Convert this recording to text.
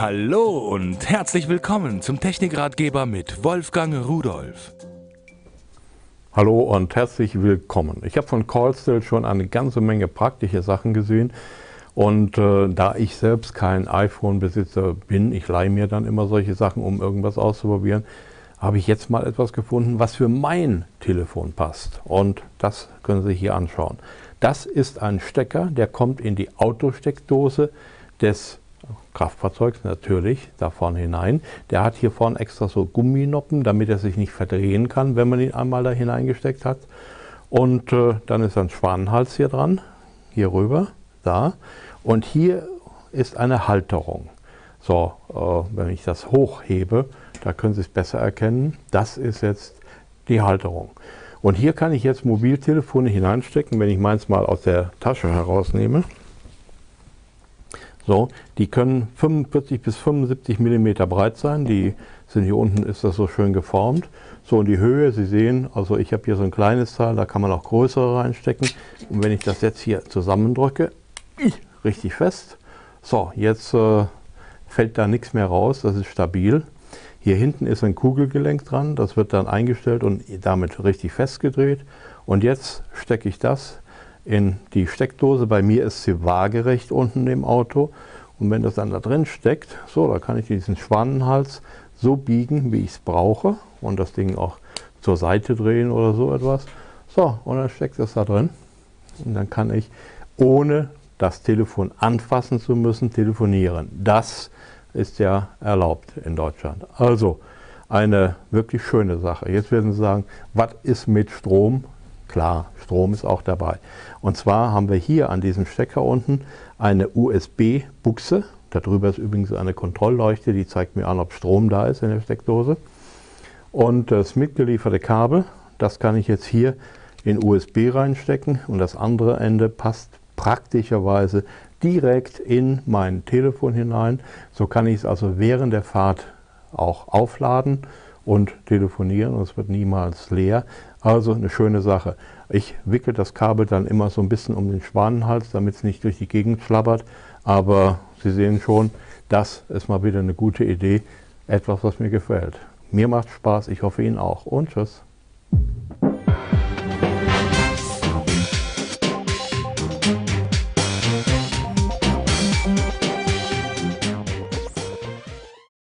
Hallo und herzlich willkommen zum Technikratgeber mit Wolfgang Rudolf. Hallo und herzlich willkommen. Ich habe von Callstill schon eine ganze Menge praktische Sachen gesehen und äh, da ich selbst kein iPhone-Besitzer bin, ich leihe mir dann immer solche Sachen, um irgendwas auszuprobieren, habe ich jetzt mal etwas gefunden, was für mein Telefon passt und das können Sie hier anschauen. Das ist ein Stecker, der kommt in die Autosteckdose des Kraftfahrzeugs natürlich da vorne hinein. Der hat hier vorne extra so Gumminoppen, damit er sich nicht verdrehen kann, wenn man ihn einmal da hineingesteckt hat. Und äh, dann ist ein Schwanenhals hier dran, hier rüber, da. Und hier ist eine Halterung. So, äh, wenn ich das hochhebe, da können Sie es besser erkennen. Das ist jetzt die Halterung. Und hier kann ich jetzt Mobiltelefone hineinstecken, wenn ich meins mal aus der Tasche herausnehme. So, die können 45 bis 75 mm breit sein. Die sind hier unten, ist das so schön geformt. So, und die Höhe, Sie sehen, also ich habe hier so ein kleines Teil, da kann man auch größere reinstecken. Und wenn ich das jetzt hier zusammendrücke, richtig fest. So, jetzt äh, fällt da nichts mehr raus, das ist stabil. Hier hinten ist ein Kugelgelenk dran, das wird dann eingestellt und damit richtig festgedreht. Und jetzt stecke ich das in die Steckdose. Bei mir ist sie waagerecht unten im Auto. Und wenn das dann da drin steckt, so, da kann ich diesen Schwanenhals so biegen, wie ich es brauche. Und das Ding auch zur Seite drehen oder so etwas. So, und dann steckt das da drin. Und dann kann ich, ohne das Telefon anfassen zu müssen, telefonieren. Das ist ja erlaubt in Deutschland. Also eine wirklich schöne Sache. Jetzt werden Sie sagen, was ist mit Strom? Klar, Strom ist auch dabei. Und zwar haben wir hier an diesem Stecker unten eine USB-Buchse. Darüber ist übrigens eine Kontrollleuchte, die zeigt mir an, ob Strom da ist in der Steckdose. Und das mitgelieferte Kabel, das kann ich jetzt hier in USB reinstecken und das andere Ende passt praktischerweise direkt in mein Telefon hinein. So kann ich es also während der Fahrt auch aufladen und telefonieren und es wird niemals leer. Also eine schöne Sache. Ich wickel das Kabel dann immer so ein bisschen um den Schwanenhals, damit es nicht durch die Gegend flabbert. Aber Sie sehen schon, das ist mal wieder eine gute Idee. Etwas, was mir gefällt. Mir macht Spaß, ich hoffe Ihnen auch. Und tschüss.